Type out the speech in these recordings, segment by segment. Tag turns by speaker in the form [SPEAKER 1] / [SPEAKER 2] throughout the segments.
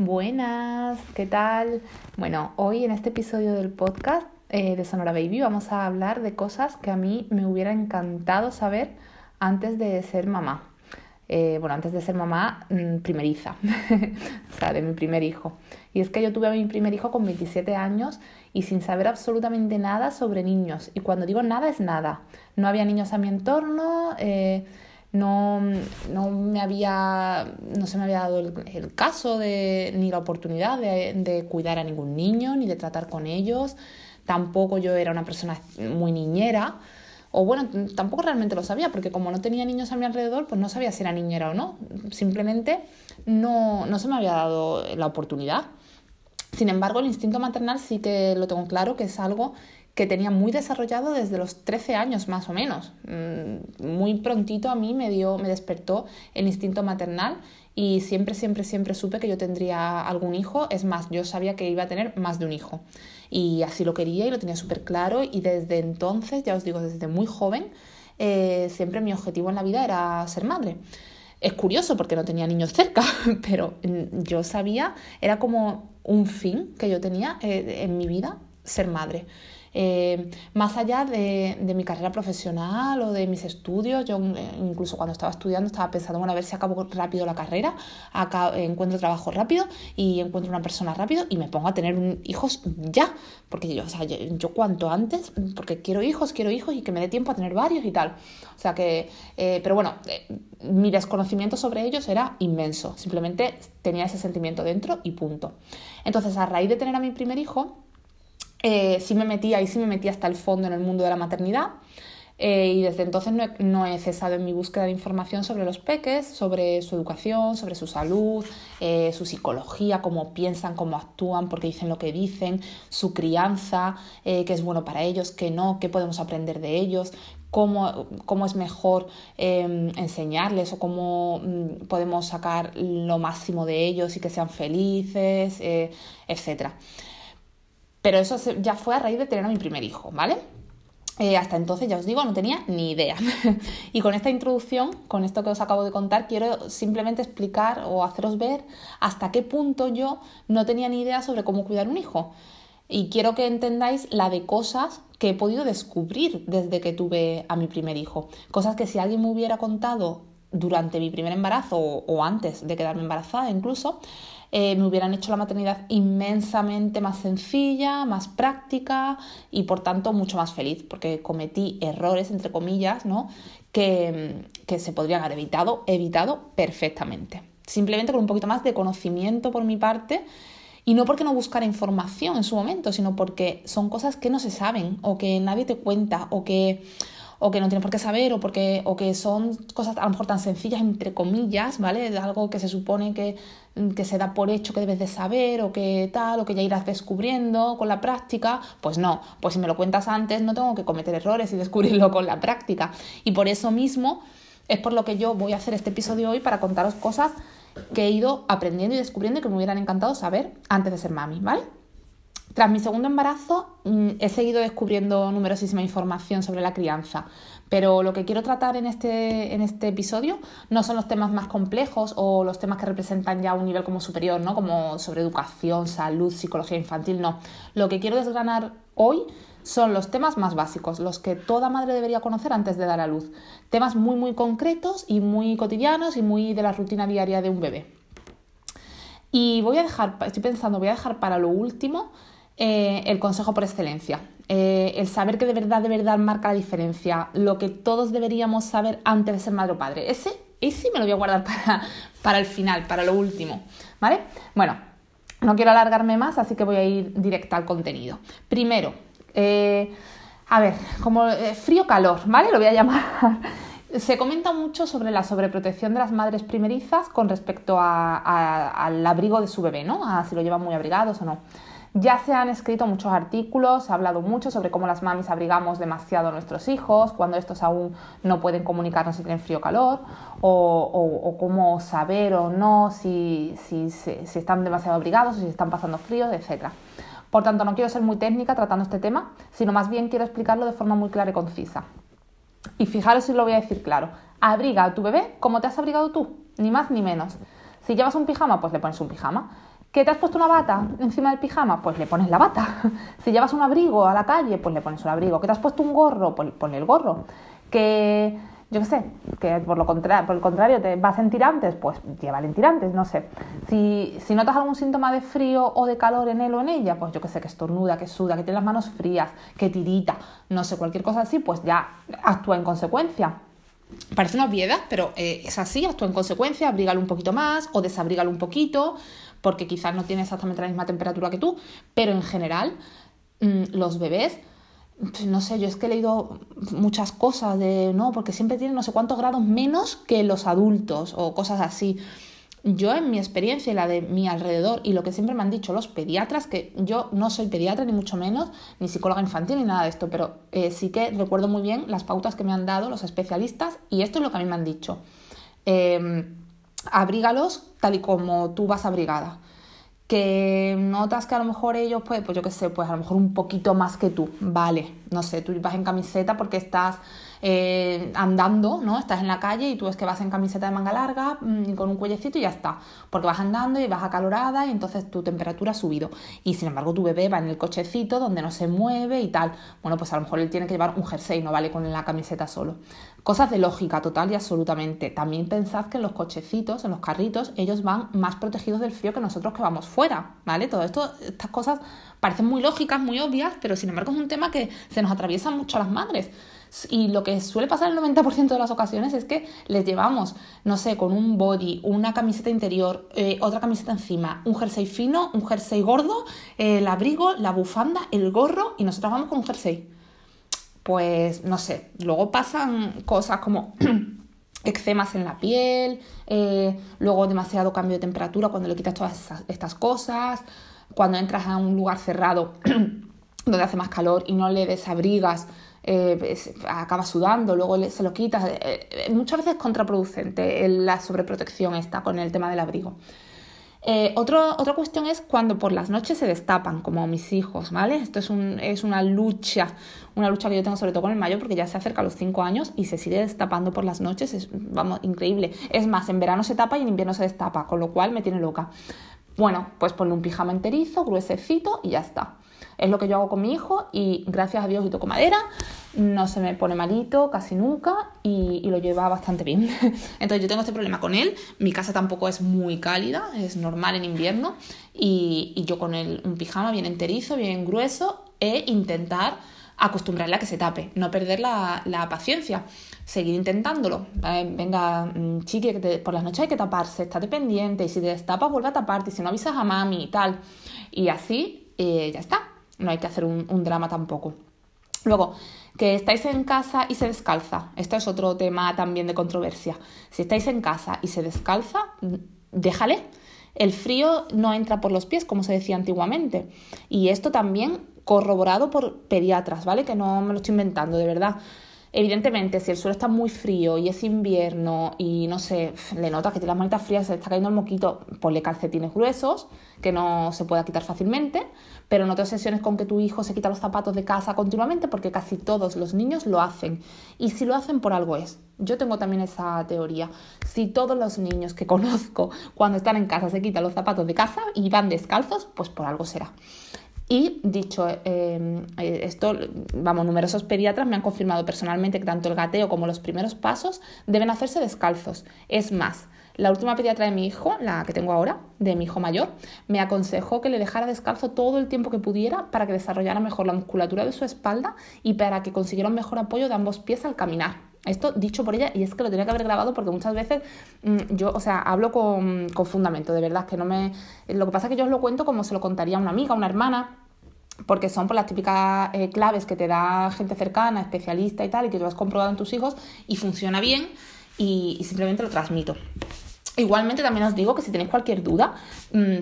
[SPEAKER 1] Buenas, ¿qué tal? Bueno, hoy en este episodio del podcast eh, de Sonora Baby vamos a hablar de cosas que a mí me hubiera encantado saber antes de ser mamá. Eh, bueno, antes de ser mamá mm, primeriza, o sea, de mi primer hijo. Y es que yo tuve a mi primer hijo con 27 años y sin saber absolutamente nada sobre niños. Y cuando digo nada es nada. No había niños a mi entorno. Eh, no, no, me había, no se me había dado el, caso de, ni la oportunidad de, de, cuidar a ningún niño, ni de tratar con ellos. Tampoco yo era una persona muy niñera. O bueno, tampoco realmente lo sabía, porque como no tenía niños a mi alrededor, pues no sabía si era niñera o no. Simplemente no, no se me había dado la oportunidad. Sin embargo, el instinto maternal sí que lo tengo claro, que es algo que tenía muy desarrollado desde los 13 años más o menos. Mm, muy prontito a mí me dio, me despertó el instinto maternal y siempre, siempre, siempre supe que yo tendría algún hijo. Es más, yo sabía que iba a tener más de un hijo. Y así lo quería y lo tenía súper claro. Y desde entonces, ya os digo, desde muy joven, eh, siempre mi objetivo en la vida era ser madre. Es curioso porque no tenía niños cerca, pero mm, yo sabía, era como un fin que yo tenía eh, en mi vida, ser madre. Eh, más allá de, mi carrera profesional o de mis estudios, yo eh, incluso cuando estaba estudiando estaba pensando, bueno, a ver si acabo rápido la carrera, encuentro trabajo rápido y encuentro una persona rápido y me pongo a tener hijos ya, porque yo, o sea, yo, cuanto antes, porque quiero hijos, quiero hijos y que me dé tiempo a tener varios y tal. O sea que, eh, pero bueno, mi desconocimiento sobre ellos era inmenso, simplemente tenía ese sentimiento dentro y punto. Entonces, a raíz de tener a mi primer hijo, eh, sí me metí, ahí sí me metí hasta el fondo en el mundo de la maternidad. Eh, y desde entonces no he, cesado en mi búsqueda de información sobre los peques, sobre su educación, sobre su salud, eh, su psicología, cómo piensan, cómo actúan, por qué dicen lo que dicen, su crianza, qué es bueno para ellos, qué no, qué podemos aprender de ellos, cómo, cómo es mejor em, enseñarles o cómo mm, podemos sacar lo máximo de ellos y que sean felices, etc. Pero eso ya fue a raíz de tener a mi primer hijo, ¿vale? Eh, hasta entonces, ya os digo, no tenía ni idea. y con esta introducción, con esto que os acabo de contar, quiero simplemente explicar o haceros ver hasta qué punto yo no tenía ni idea sobre cómo cuidar un hijo. Y quiero que entendáis la de cosas que he podido descubrir desde que tuve a mi primer hijo. Cosas que si alguien me hubiera contado durante mi primer embarazo o antes de quedarme embarazada incluso, eh, me hubieran hecho la maternidad inmensamente más sencilla, más práctica y por tanto mucho más feliz, porque cometí errores, entre comillas, ¿no? que, que se podrían haber evitado, evitado perfectamente. Simplemente con un poquito más de conocimiento por mi parte. Y no porque no buscara información en su momento, sino porque son cosas que no se saben o que nadie te cuenta o que, o que no tienes por qué saber o, porque, o que son cosas a lo mejor tan sencillas entre comillas, ¿vale? Algo que se supone que, que se da por hecho que debes de saber o que tal, o que ya irás descubriendo con la práctica, pues no, pues si me lo cuentas antes no tengo que cometer errores y descubrirlo con la práctica. Y por eso mismo es por lo que yo voy a hacer este episodio hoy para contaros cosas que he ido aprendiendo y descubriendo y que me hubieran encantado saber antes de ser mami, ¿vale? Tras mi segundo embarazo mm, he seguido descubriendo numerosísima información sobre la crianza, pero lo que quiero tratar en este, en este episodio no son los temas más complejos o los temas que representan ya un nivel como superior, ¿no? como sobre educación, salud, psicología infantil, no. Lo que quiero desgranar hoy son los temas más básicos, los que toda madre debería conocer antes de dar a luz. Temas muy, muy concretos y muy cotidianos y muy de la rutina diaria de un bebé. Y voy a dejar, estoy pensando, voy a dejar para lo último eh, el consejo por excelencia. Eh, el saber que de verdad, de verdad marca la diferencia, lo que todos deberíamos saber antes de ser madre o padre. Ese, ese me lo voy a guardar para, para el final, para lo último. ¿Vale? Bueno, no quiero alargarme más, así que voy a ir directa al contenido. Primero, eh, a ver, como frío-calor, ¿vale? Lo voy a llamar. Se comenta mucho sobre la sobreprotección de las madres primerizas con respecto al abrigo de su bebé, ¿no? A si lo llevan muy abrigados o no. Ya se han escrito muchos artículos, se ha hablado mucho sobre cómo las mamis abrigamos demasiado a nuestros hijos, cuando estos aún no pueden comunicarnos si tienen frío o calor, o, cómo saber o no si, si, si, están demasiado abrigados o si están pasando frío, etc. Por tanto, no quiero ser muy técnica tratando este tema, sino más bien quiero explicarlo de forma muy clara y concisa. Y fijaros si lo voy a decir claro, abriga a tu bebé como te has abrigado tú, ni más ni menos. Si llevas un pijama, pues le pones un pijama. ¿Que te has puesto una bata encima del pijama? Pues le pones la bata. si llevas un abrigo a la calle, pues le pones un abrigo. ¿Que te has puesto un gorro? Pues ponle el gorro. Que yo qué sé, que por, lo contrario, por el contrario te vas en tirantes, pues llévale en tirantes, no sé. Si, si, notas algún síntoma de frío o de calor en él o en ella, pues yo qué sé, que estornuda, que suda, que tiene las manos frías, que tirita, no sé, cualquier cosa así, pues ya actúa en consecuencia. Parece una obviedad, pero eh, es así, actúa en consecuencia, abrígalo un poquito más o desabrígalo un poquito, porque quizás no tiene exactamente la misma temperatura que tú, pero en general mm, los bebés pues no sé, yo es que he leído muchas cosas de, no, porque siempre tienen no sé cuántos grados menos que los adultos o cosas así. Yo en mi experiencia y la de mi alrededor y lo que siempre me han dicho los pediatras, que yo no soy pediatra ni mucho menos, ni psicóloga infantil ni nada de esto, pero eh, sí que recuerdo muy bien las pautas que me han dado los especialistas y esto es lo que a mí me han dicho. Em, abrígalos tal y como tú vas abrigada que notas que a lo mejor ellos, pues, pues yo qué sé, pues a lo mejor un poquito más que tú, vale, no sé, tú vas en camiseta porque estás eh, andando, ¿no? Estás en la calle y tú es que vas en camiseta de manga larga mm, y con un cuellecito y ya está. Porque vas andando y vas acalorada y entonces tu temperatura ha subido. Y sin embargo tu bebé va en el cochecito donde no se mueve y tal. Bueno, pues a lo mejor él tiene que llevar un jersey, no vale con la camiseta solo. Cosas de lógica total y absolutamente. También pensad que en los cochecitos, en los carritos, ellos van más protegidos del frío que nosotros que vamos fuera, ¿vale? Todo esto, estas cosas parecen muy lógicas, muy obvias, pero sin embargo es un tema que se nos atraviesa mucho a las madres. Y lo que suele pasar el 90% de las ocasiones es que les llevamos, no sé, con un body, una camiseta interior, eh, otra camiseta encima, un jersey fino, un jersey gordo, el abrigo, la bufanda, el gorro y nosotros vamos con un jersey. Pues no sé, luego pasan cosas como eczemas en la piel, eh, luego demasiado cambio de temperatura cuando le quitas todas estas cosas, cuando entras a un lugar cerrado donde hace más calor y no le desabrigas eh, acaba sudando, luego se lo quitas. Eh, muchas veces es contraproducente la sobreprotección esta con el tema del abrigo. Otra cuestión es cuando por las noches se destapan, como mis hijos, ¿vale? Esto es, un, es una lucha, una lucha que yo tengo sobre todo con el mayor porque ya se acerca a los 5 años y se sigue destapando por las noches, es vamos, increíble. Es más, en verano se tapa y en invierno se destapa, con lo cual me tiene loca. Bueno, pues ponle un pijama enterizo, gruesecito y ya está. Es lo que yo hago con mi hijo y gracias a Dios y toco madera, no se me pone malito casi nunca y, lo lleva bastante bien. Entonces yo tengo este problema con él, mi casa tampoco es muy cálida, es normal en invierno y, yo con él un pijama bien enterizo, bien grueso e intentar acostumbrarle a que se tape, no perder la, paciencia, seguir intentándolo. venga, mm, chiqui, que por las noches hay que taparse, estate pendiente y si te destapas vuelve a taparte y si no avisas a mami y tal. Y así eh, ya está no hay que hacer un, drama tampoco. Luego, que estáis en casa y se descalza. Esto es otro tema también de controversia. Si estáis en casa y se descalza, déjale. El frío no entra por los pies, como se decía antiguamente. Y esto también corroborado por pediatras, ¿vale? Que no me lo estoy inventando, de verdad. Evidentemente, si el suelo está muy frío y es invierno y no sé, le notas que tiene las manitas frías, se está cayendo el moquito, ponle calcetines gruesos, que no se pueda quitar fácilmente, pero no te obsesiones con que tu hijo se quita los zapatos de casa continuamente, porque casi todos los niños lo hacen. Y si lo hacen por algo es. Yo tengo también esa teoría. Si todos los niños que conozco cuando están en casa se quitan los zapatos de casa y van descalzos, pues por algo será. Y dicho em, eh, esto, vamos, numerosos pediatras me han confirmado personalmente que tanto el gateo como los primeros pasos deben hacerse descalzos. Es más, la última pediatra de mi hijo, la que tengo ahora, de mi hijo mayor, me aconsejó que le dejara descalzo todo el tiempo que pudiera para que desarrollara mejor la musculatura de su espalda y para que consiguiera un mejor apoyo de ambos pies al caminar. Esto dicho por ella, y es que lo tenía que haber grabado porque muchas veces mm, yo, o sea, hablo con, con fundamento, de verdad, que no me... Lo que pasa es que yo os lo cuento como se lo contaría una amiga, una hermana, porque son por las típicas eh, claves que te da gente cercana, especialista y tal, y que tú has comprobado en tus hijos y funciona bien y, simplemente lo transmito. Igualmente también os digo que si tenéis cualquier duda, mm,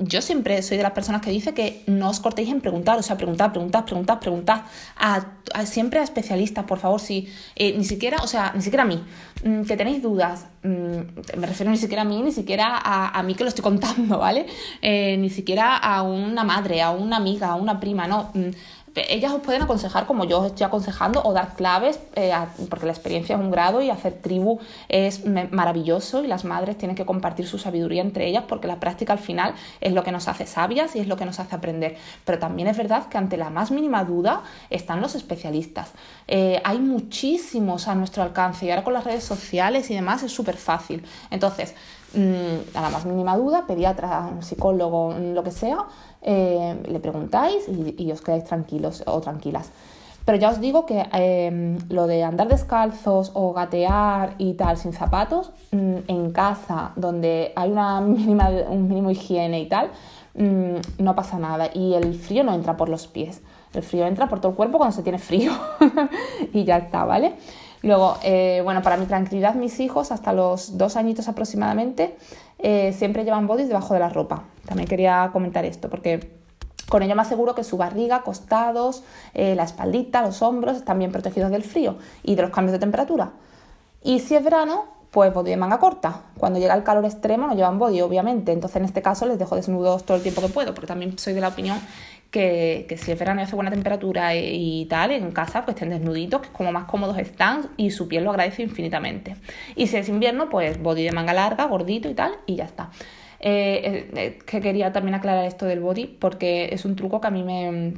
[SPEAKER 1] yo siempre soy de las personas que dice que no os cortéis en preguntar, o sea, preguntad, preguntad, preguntad, preguntad, a, siempre a especialistas, por favor, si eh, ni siquiera, o sea, ni siquiera a mí, mm, que tenéis dudas, mm, me refiero ni siquiera a mí, ni siquiera a, mí que lo estoy contando, ¿vale? Eh, ni siquiera a una madre, a una amiga, a una prima, no. Mm, ellas os pueden aconsejar como yo os estoy aconsejando o dar claves, eh, porque la experiencia es un grado y hacer tribu es maravilloso y las madres tienen que compartir su sabiduría entre ellas porque la práctica al final es lo que nos hace sabias y es lo que nos hace aprender. Pero también es verdad que ante la más mínima duda están los especialistas. Eh, hay muchísimos a nuestro alcance y ahora con las redes sociales y demás es súper fácil. Entonces, a la más mínima duda, pediatra, psicólogo, lo que sea, eh, le preguntáis y, os quedáis tranquilos o tranquilas. Pero ya os digo que em, lo de andar descalzos o gatear y tal sin zapatos mm, en casa donde hay una mínima, un mínimo higiene y tal, mm, no pasa nada. Y el frío no entra por los pies. El frío entra por todo el cuerpo cuando se tiene frío. y ya está, ¿vale? Luego, eh, bueno, para mi tranquilidad, mis hijos, hasta los dos añitos aproximadamente, eh, siempre llevan bodys debajo de la ropa. También quería comentar esto, porque con ello me aseguro que su barriga, costados, eh, la espaldita, los hombros están bien protegidos del frío y de los cambios de temperatura. Y si es verano, pues body de manga corta. Cuando llega el calor extremo no llevan body, obviamente. Entonces en este caso les dejo desnudos todo el tiempo que puedo, porque también soy de la opinión que, si es verano hace buena temperatura y, tal, en casa pues estén desnuditos, que como más cómodos están y su piel lo agradece infinitamente. Y si es invierno, pues body de manga larga, gordito y tal, y ya está. Eh, eh, eh, que quería también aclarar esto del body porque es un truco que a mí me,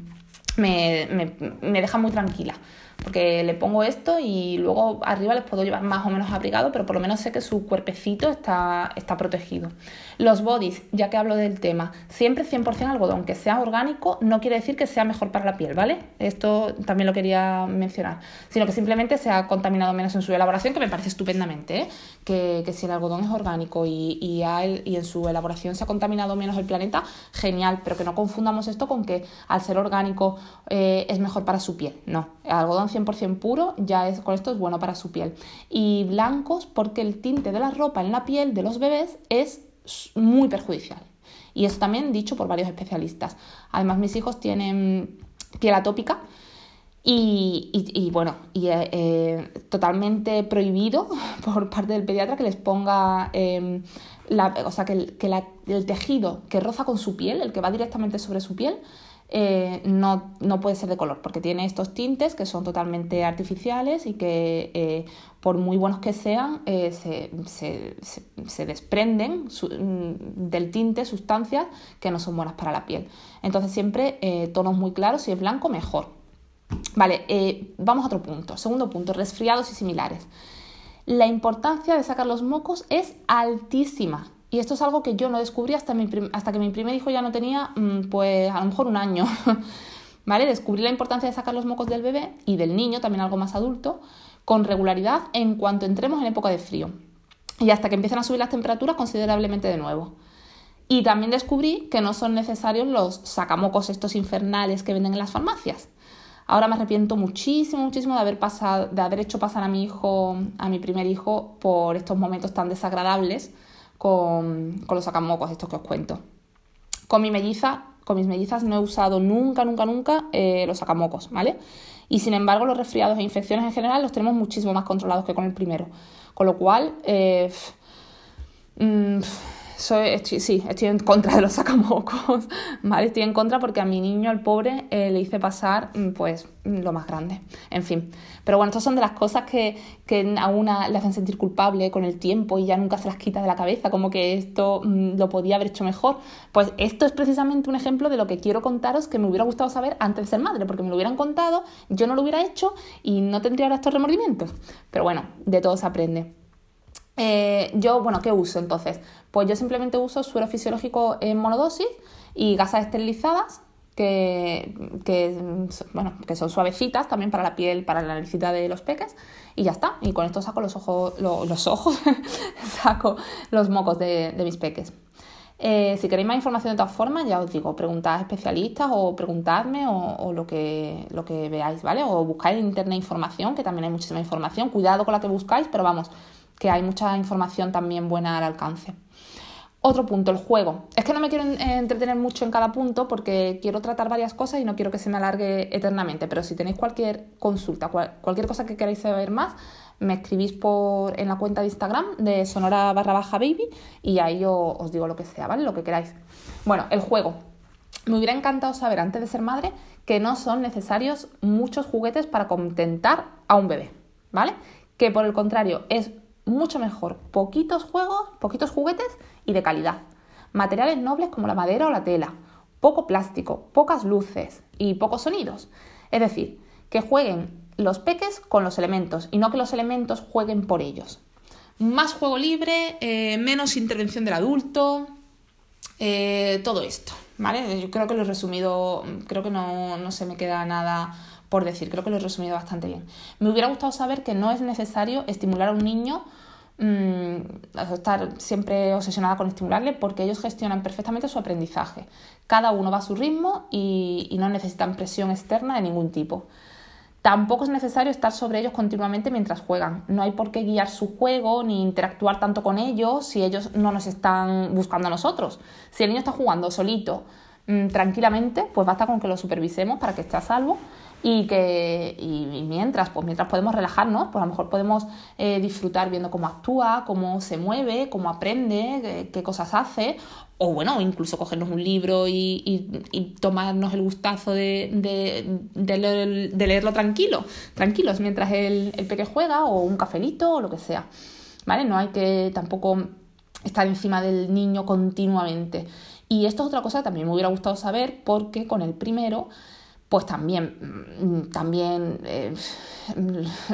[SPEAKER 1] me, me deja muy tranquila porque le pongo esto y luego arriba les puedo llevar más o menos abrigado, pero por lo menos sé que su cuerpecito está, está protegido. Los bodies, ya que hablo del tema, siempre 100% algodón, que sea orgánico no quiere decir que sea mejor para la piel, ¿vale? Esto también lo quería mencionar, sino que simplemente se ha contaminado menos en su elaboración, que me parece estupendamente, ¿eh? que, que, si el algodón es orgánico y, y, y en su elaboración se ha contaminado menos el planeta, genial, pero que no confundamos esto con que al ser orgánico eh, es mejor para su piel, no, el algodón 100% puro, ya es, con esto es bueno para su piel. Y blancos porque el tinte de la ropa en la piel de los bebés es muy perjudicial. Y eso también dicho por varios especialistas. Además, mis hijos tienen piel atópica y, bueno, y eh, eh, totalmente prohibido por parte del pediatra que les ponga, em, la, o sea, que, que el tejido que roza con su piel, el que va directamente sobre su piel, eh, no, no, puede ser de color, porque tiene estos tintes que son totalmente artificiales y que eh, por muy buenos que sean, eh, se, se, se, desprenden mm, del tinte sustancias que no son buenas para la piel. Entonces siempre tonos muy claros, si es blanco, mejor. Vale, vamos a otro punto. Segundo punto, resfriados y similares. La importancia de sacar los mocos es altísima. Y esto es algo que yo no descubrí hasta, hasta que mi primer hijo ya no tenía, mm, pues a lo mejor un año. ¿Vale? Descubrí la importancia de sacar los mocos del bebé y del niño, también algo más adulto, con regularidad en cuanto entremos en época de frío. Y hasta que empiezan a subir las temperaturas considerablemente de nuevo. Y también descubrí que no son necesarios los sacamocos estos infernales que venden en las farmacias. Ahora me arrepiento muchísimo, muchísimo de haber, pasado, de haber hecho pasar a mi hijo, a mi primer hijo, por estos momentos tan desagradables con, los sacamocos estos que os cuento. Con mi melliza, con mis mellizas no he usado nunca, nunca, nunca eh, los sacamocos, ¿vale? Y sin embargo, los resfriados e infecciones en general los tenemos muchísimo más controlados que con el primero. Con lo cual, eh, mm, sí, estoy en contra de los sacamocos, ¿vale? Estoy en contra porque a mi niño, al pobre, eh, le hice pasar, mm, pues, lo más grande. En fin. Pero bueno, estas son de las cosas que, que a una le hacen sentir culpable con el tiempo y ya nunca se las quita de la cabeza, como que esto mm, lo podía haber hecho mejor. Pues esto es precisamente un ejemplo de lo que quiero contaros que me hubiera gustado saber antes de ser madre, porque me lo hubieran contado, yo no lo hubiera hecho y no tendría ahora estos remordimientos. Pero bueno, de todo se aprende. Eh, yo, bueno, ¿qué uso entonces? Pues yo simplemente uso suero fisiológico en monodosis y gasas esterilizadas que, bueno, que son suavecitas también para la piel, para la necesidad de los peques y ya está. Y con esto saco los ojos, los ojos, saco los mocos de, mis peques. Eh, si queréis más información de todas formas, ya os digo, preguntad a especialistas o preguntadme o, o, lo, que, lo que veáis, ¿vale? O buscáis en internet información, que también hay muchísima información. Cuidado con la que buscáis, pero vamos, que hay mucha información también buena al alcance. Otro punto, el juego. Es que no me quiero entretener mucho en cada punto porque quiero tratar varias cosas y no quiero que se me alargue eternamente, pero si tenéis cualquier consulta, cualquier cosa que queráis saber más, me escribís por, en la cuenta de Instagram de sonora barra baja baby y ahí yo os digo lo que sea, ¿vale? Lo que queráis. Bueno, el juego. me hubiera encantado saber antes de ser madre que no son necesarios muchos juguetes para contentar a un bebé, ¿vale? Que por el contrario es mucho mejor poquitos juegos, poquitos juguetes y de calidad. Materiales nobles como la madera o la tela, poco plástico, pocas luces y pocos sonidos. Es decir, que jueguen los peques con los elementos y no que los elementos jueguen por ellos. Más juego libre, eh, menos intervención del adulto, eh, todo esto, ¿vale? Yo creo que lo he resumido, creo que no, no se me queda nada por decir, creo que lo he resumido bastante bien. Me hubiera gustado saber que no es necesario estimular a un niño mm, estar siempre obsesionada con estimularle porque ellos gestionan perfectamente su aprendizaje. Cada uno va a su ritmo y, no necesitan presión externa de ningún tipo. Tampoco es necesario estar sobre ellos continuamente mientras juegan. No hay por qué guiar su juego ni interactuar tanto con ellos si ellos no nos están buscando a nosotros. Si el niño está jugando solito, mm, tranquilamente, pues basta con que lo supervisemos para que esté a salvo y que y, mientras pues mientras podemos relajarnos pues a lo mejor podemos eh, disfrutar viendo cómo actúa cómo se mueve cómo aprende qué, cosas hace o bueno incluso cogernos un libro y, tomarnos el gustazo de, de, leerlo tranquilo tranquilos mientras el, el peque juega o un cafelito o lo que sea vale no hay que tampoco estar encima del niño continuamente. Y esto es otra cosa que también me hubiera gustado saber porque con el primero pues también, mm, también eh,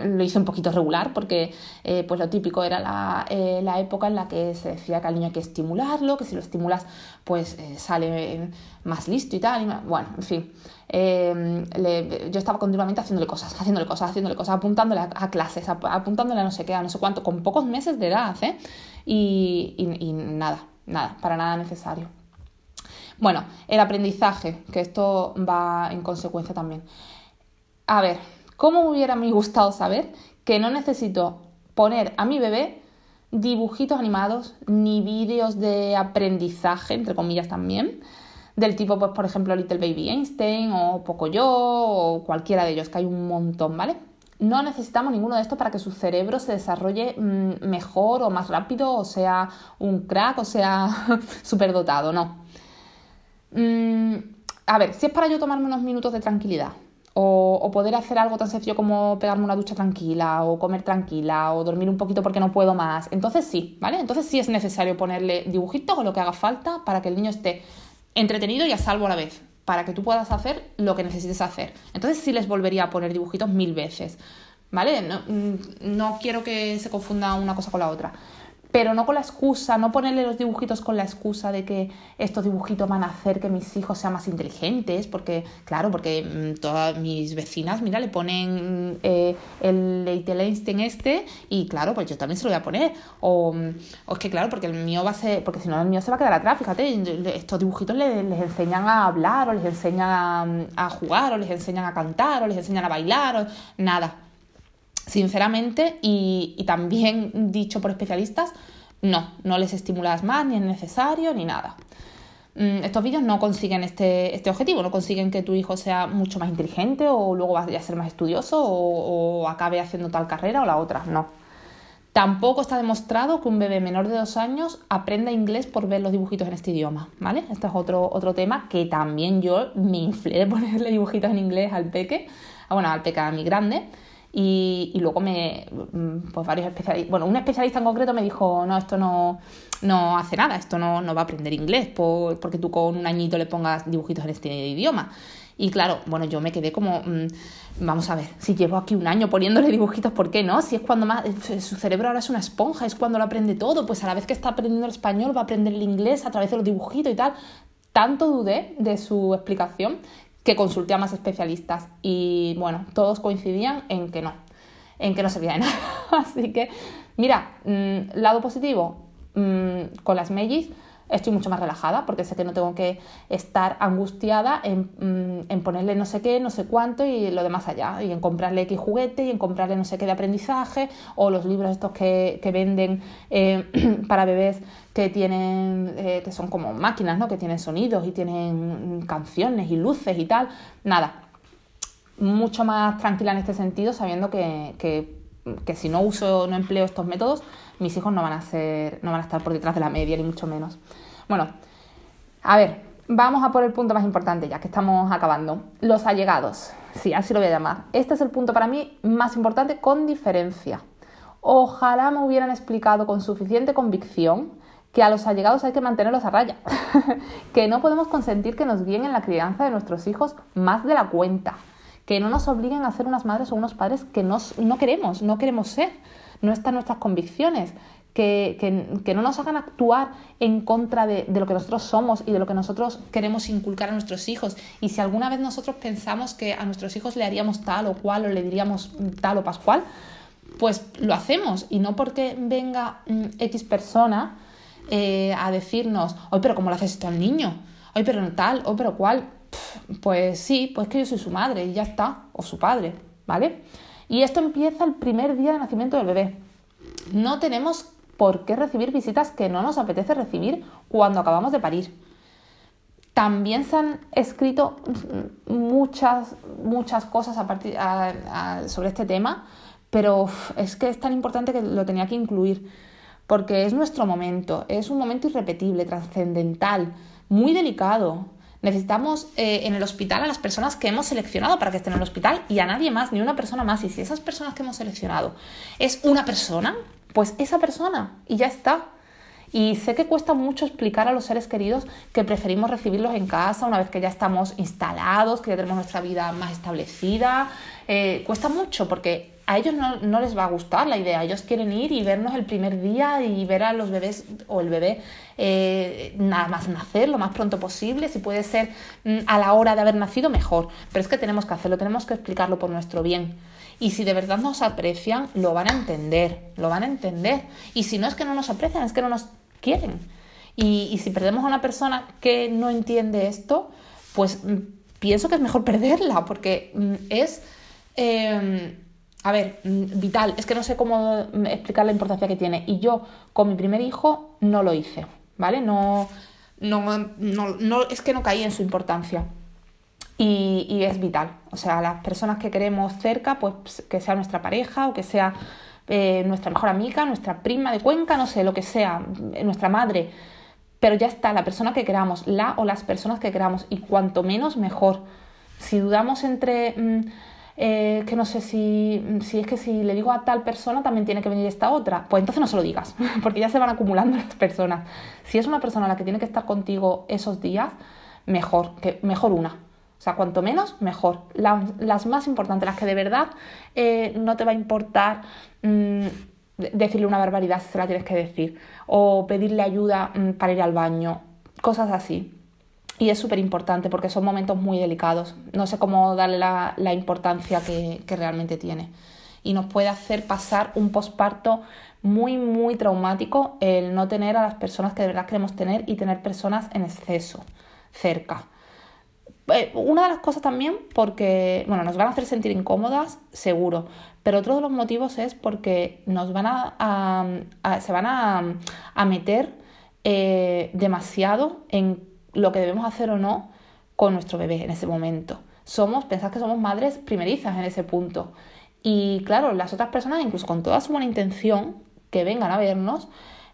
[SPEAKER 1] lo hice un poquito regular porque eh, pues lo típico era eh, la, época en la que se decía que al niño hay que estimularlo, que si lo estimulas pues sale más listo y tal. Y bueno, en fin, yo estaba continuamente haciéndole cosas, haciéndole cosas, haciéndole cosas, apuntándole a, clases, apuntándole a no sé qué, a no sé cuánto, con pocos meses de edad, y, y nada, nada, para nada necesario. Bueno, el aprendizaje, que esto va en consecuencia también. A ver, ¿cómo me hubiera me gustado saber que no necesito poner a mi bebé dibujitos animados ni vídeos de aprendizaje, entre comillas también, del tipo, pues, por ejemplo, Little Baby Einstein o Pocoyo o cualquiera de ellos, que hay un montón, ¿vale? No necesitamos ninguno de estos para que su cerebro se desarrolle mm, mejor o más rápido, o sea un crack, o sea superdotado, no. Mm, a ver, si es para yo tomarme unos minutos de tranquilidad, o, poder hacer algo tan sencillo como pegarme una ducha tranquila, o comer tranquila, o dormir un poquito porque no puedo más, entonces sí, ¿vale? Entonces sí es necesario ponerle dibujitos o lo que haga falta para que el niño esté entretenido y a salvo a la vez, para que tú puedas hacer lo que necesites hacer. Entonces sí les volvería a poner dibujitos mil veces, ¿vale? No, mm, no quiero que se confunda una cosa con la otra pero no con la excusa, no ponerle los dibujitos con la excusa de que estos dibujitos van a hacer que mis hijos sean más inteligentes, porque, claro, porque mm, todas mis vecinas, mira, le ponen eh, el Little Einstein este y, claro, pues yo también se lo voy a poner. O, es que, claro, porque el mío va a ser, porque si no el mío se va a quedar atrás, fíjate, estos dibujitos les, enseñan a hablar, o les enseñan a, a, jugar, o les enseñan a cantar, o les enseñan a bailar, o nada Sinceramente, y, también dicho por especialistas, no, no les estimulas más, ni es necesario, ni nada. Mm, estos vídeos no consiguen este, este, objetivo, no consiguen que tu hijo sea mucho más inteligente o luego vaya a ser más estudioso o, o, acabe haciendo tal carrera o la otra, no. Tampoco está demostrado que un bebé menor de dos años aprenda inglés por ver los dibujitos en este idioma, ¿vale? Este es otro, otro tema que también yo me inflé de ponerle dibujitos en inglés al peque, ah, bueno, al peque a mi grande, y, luego me, mm, pues varios especialistas, bueno, un especialista en concreto me dijo, no, esto no, no hace nada, esto no, no va a aprender inglés porque tú con un añito le pongas dibujitos en este idioma. Y claro, bueno, yo me quedé como, mm, vamos a ver, si llevo aquí un año poniéndole dibujitos, ¿por qué no? Si es cuando más, eh, su cerebro ahora es una esponja, es cuando lo aprende todo, pues a la vez que está aprendiendo el español va a aprender el inglés a través de los dibujitos y tal. Tanto dudé de su explicación que consulté a más especialistas y bueno, todos coincidían en que no, en que no servía de nada. Así que, mira, mm, lado positivo, mm, con las Megis estoy mucho más relajada porque sé que no tengo que estar angustiada en, mm, ponerle no sé qué, no sé cuánto y lo demás allá, y en comprarle X juguete y en comprarle no sé qué de aprendizaje o los libros estos que, venden eh, para bebés que tienen, eh, que son como máquinas, ¿no? Que tienen sonidos y tienen canciones y luces y tal. Nada, mucho más tranquila en este sentido, sabiendo que, que, que si no uso, no empleo estos métodos, mis hijos no van a ser, no van a estar por detrás de la media, ni mucho menos. Bueno, a ver, Vamos a por el punto más importante ya que estamos acabando. Los allegados. Sí, así lo voy a llamar. Este es el punto para mí más importante con diferencia. Ojalá me hubieran explicado con suficiente convicción que a los allegados hay que mantenerlos a raya, que no podemos consentir que nos guíen en la crianza de nuestros hijos más de la cuenta, que no nos obliguen a ser unas madres o unos padres que no queremos, no queremos ser, no están nuestras convicciones, que, no nos hagan actuar en contra de, de, lo que nosotros somos y de lo que nosotros queremos inculcar a nuestros hijos. Y si alguna vez nosotros pensamos que a nuestros hijos le haríamos tal o cual o le diríamos tal o pascual, pues lo hacemos. Y no porque venga mm, X persona eh, a decirnos, oye, pero ¿cómo lo haces esto al niño? Oye, pero no tal, oye, pero cuál. pues sí, pues que yo soy su madre y ya está, o su padre, ¿vale? Y esto empieza el primer día de nacimiento del bebé. No tenemos por qué recibir visitas que no nos apetece recibir cuando acabamos de parir. También se han escrito muchas, muchas cosas a partir, sobre este tema, pero es que es tan importante que lo tenía que incluir, porque es nuestro momento, es un momento irrepetible, trascendental, muy delicado. Necesitamos eh, en el hospital a las personas que hemos seleccionado para que estén en el hospital y a nadie más, ni una persona más. Y si esas personas que hemos seleccionado es una persona, pues esa persona y ya está. Y sé que cuesta mucho explicar a los seres queridos que preferimos recibirlos en casa una vez que ya estamos instalados, que ya tenemos nuestra vida más establecida. Eh, cuesta mucho porque a ellos no, les va a gustar la idea. Ellos quieren ir y vernos el primer día y ver a los bebés o el bebé eh, nada más nacer lo más pronto posible. Si puede ser mm, a la hora de haber nacido, mejor. Pero es que tenemos que hacerlo, tenemos que explicarlo por nuestro bien. Y si de verdad nos aprecian, lo van a entender, lo van a entender. Y si no es que no nos aprecian, es que no nos quieren. Y, si perdemos a una persona que no entiende esto, pues mm, pienso que es mejor perderla, porque mm, es, em, a ver, mm, vital. Es que no sé cómo explicar la importancia que tiene. Y yo con mi primer hijo no lo hice, ¿vale? No, no, no, no es que no caí en su importancia y, es vital. O sea, las personas que queremos cerca, pues que sea nuestra pareja o que sea eh, nuestra mejor amiga, nuestra prima de Cuenca, no sé, lo que sea, eh, nuestra madre. Pero ya está, la persona que queramos, la o las personas que queramos, y cuanto menos, mejor. Si dudamos entre, mm, eh, que no sé si, si es que si le digo a tal persona también tiene que venir esta otra, pues entonces no se lo digas, porque ya se van acumulando las personas. Si es una persona la que tiene que estar contigo esos días, mejor, que, mejor una. O sea, cuanto menos, mejor. las más importantes, las que de verdad eh, no te va a importar mm, decirle una barbaridad si se la tienes que decir, o pedirle ayuda mm, para ir al baño, cosas así. Y es súper importante porque son momentos muy delicados. No sé cómo darle la, importancia que, realmente tiene. Y nos puede hacer pasar un posparto muy, muy traumático el no tener a las personas que de verdad queremos tener y tener personas en exceso cerca. Eh, una de las cosas también porque, bueno, nos van a hacer sentir incómodas, seguro, pero otro de los motivos es porque nos van a, se van a, meter eh, demasiado en lo que debemos hacer o no con nuestro bebé en ese momento. Somos, pensad que somos madres primerizas en ese punto. Y claro, las otras personas, incluso con toda su buena intención, que vengan a vernos,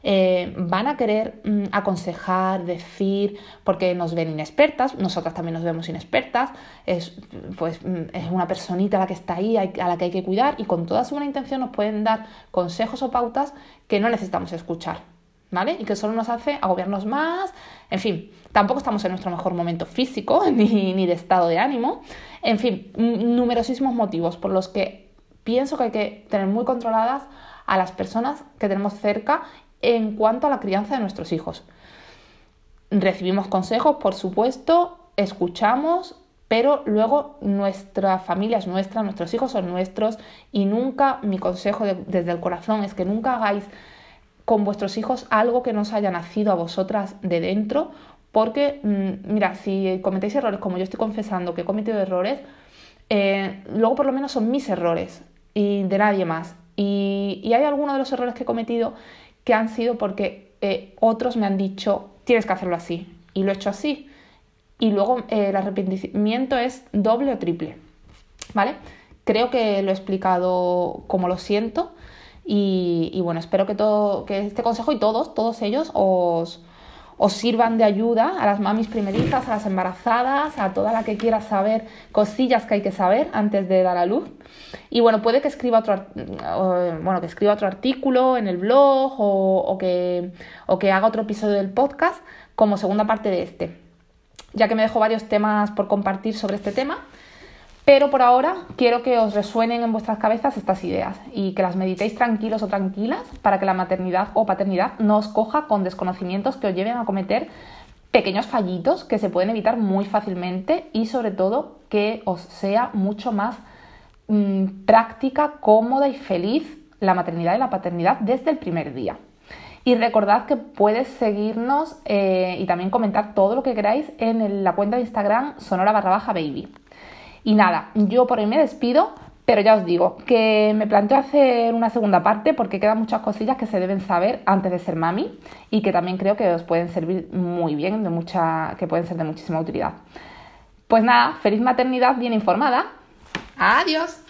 [SPEAKER 1] eh, van a querer mm, aconsejar, decir, porque nos ven inexpertas, nosotras también nos vemos inexpertas, es, pues, mm, es una personita la que está ahí, a la que hay que cuidar y con toda su buena intención nos pueden dar consejos o pautas que no necesitamos escuchar. Y que solo nos hace agobiarnos más, en fin, tampoco estamos en nuestro mejor momento físico ni, ni de estado de ánimo, en fin, numerosísimos motivos por los que pienso que hay que tener muy controladas a las personas que tenemos cerca en cuanto a la crianza de nuestros hijos. Recibimos consejos, por supuesto, escuchamos, pero luego nuestra familia es nuestra, nuestros hijos son nuestros y nunca, mi consejo desde el corazón es que nunca hagáis con vuestros hijos algo que no os haya nacido a vosotras de dentro, porque, mm, mira, si cometéis errores como yo estoy confesando que he cometido errores, eh, luego por lo menos son mis errores y de nadie más. Y, hay algunos de los errores que he cometido que han sido porque eh, otros me han dicho, tienes que hacerlo así, y lo he hecho así. Y luego eh, el arrepentimiento es doble o triple, ¿vale? Creo que lo he explicado como lo siento y, bueno, espero que, todo, que este consejo y todos, todos ellos os, sirvan de ayuda a las mamis primerizas, a las embarazadas, a toda la que quiera saber cosillas que hay que saber antes de dar a luz. Y bueno, puede que escriba otro, bueno, que escriba otro artículo en el blog o, que, o que haga otro episodio del podcast como segunda parte de este, ya que me dejo varios temas por compartir sobre este tema. Pero por ahora quiero que os resuenen en vuestras cabezas estas ideas y que las meditéis tranquilos o tranquilas para que la maternidad o paternidad no os coja con desconocimientos que os lleven a cometer pequeños fallitos que se pueden evitar muy fácilmente y sobre todo que os sea mucho más mm, práctica, cómoda y feliz la maternidad y la paternidad desde el primer día. Y recordad que puedes seguirnos eh, y también comentar todo lo que queráis en la cuenta de Instagram sonora barra baja baby. Y nada, yo por hoy me despido, pero ya os digo que me planteo hacer una segunda parte porque quedan muchas cosillas que se deben saber antes de ser mami y que también creo que os pueden servir muy bien, de mucha, que pueden ser de muchísima utilidad. Pues nada, feliz maternidad bien informada. Adiós.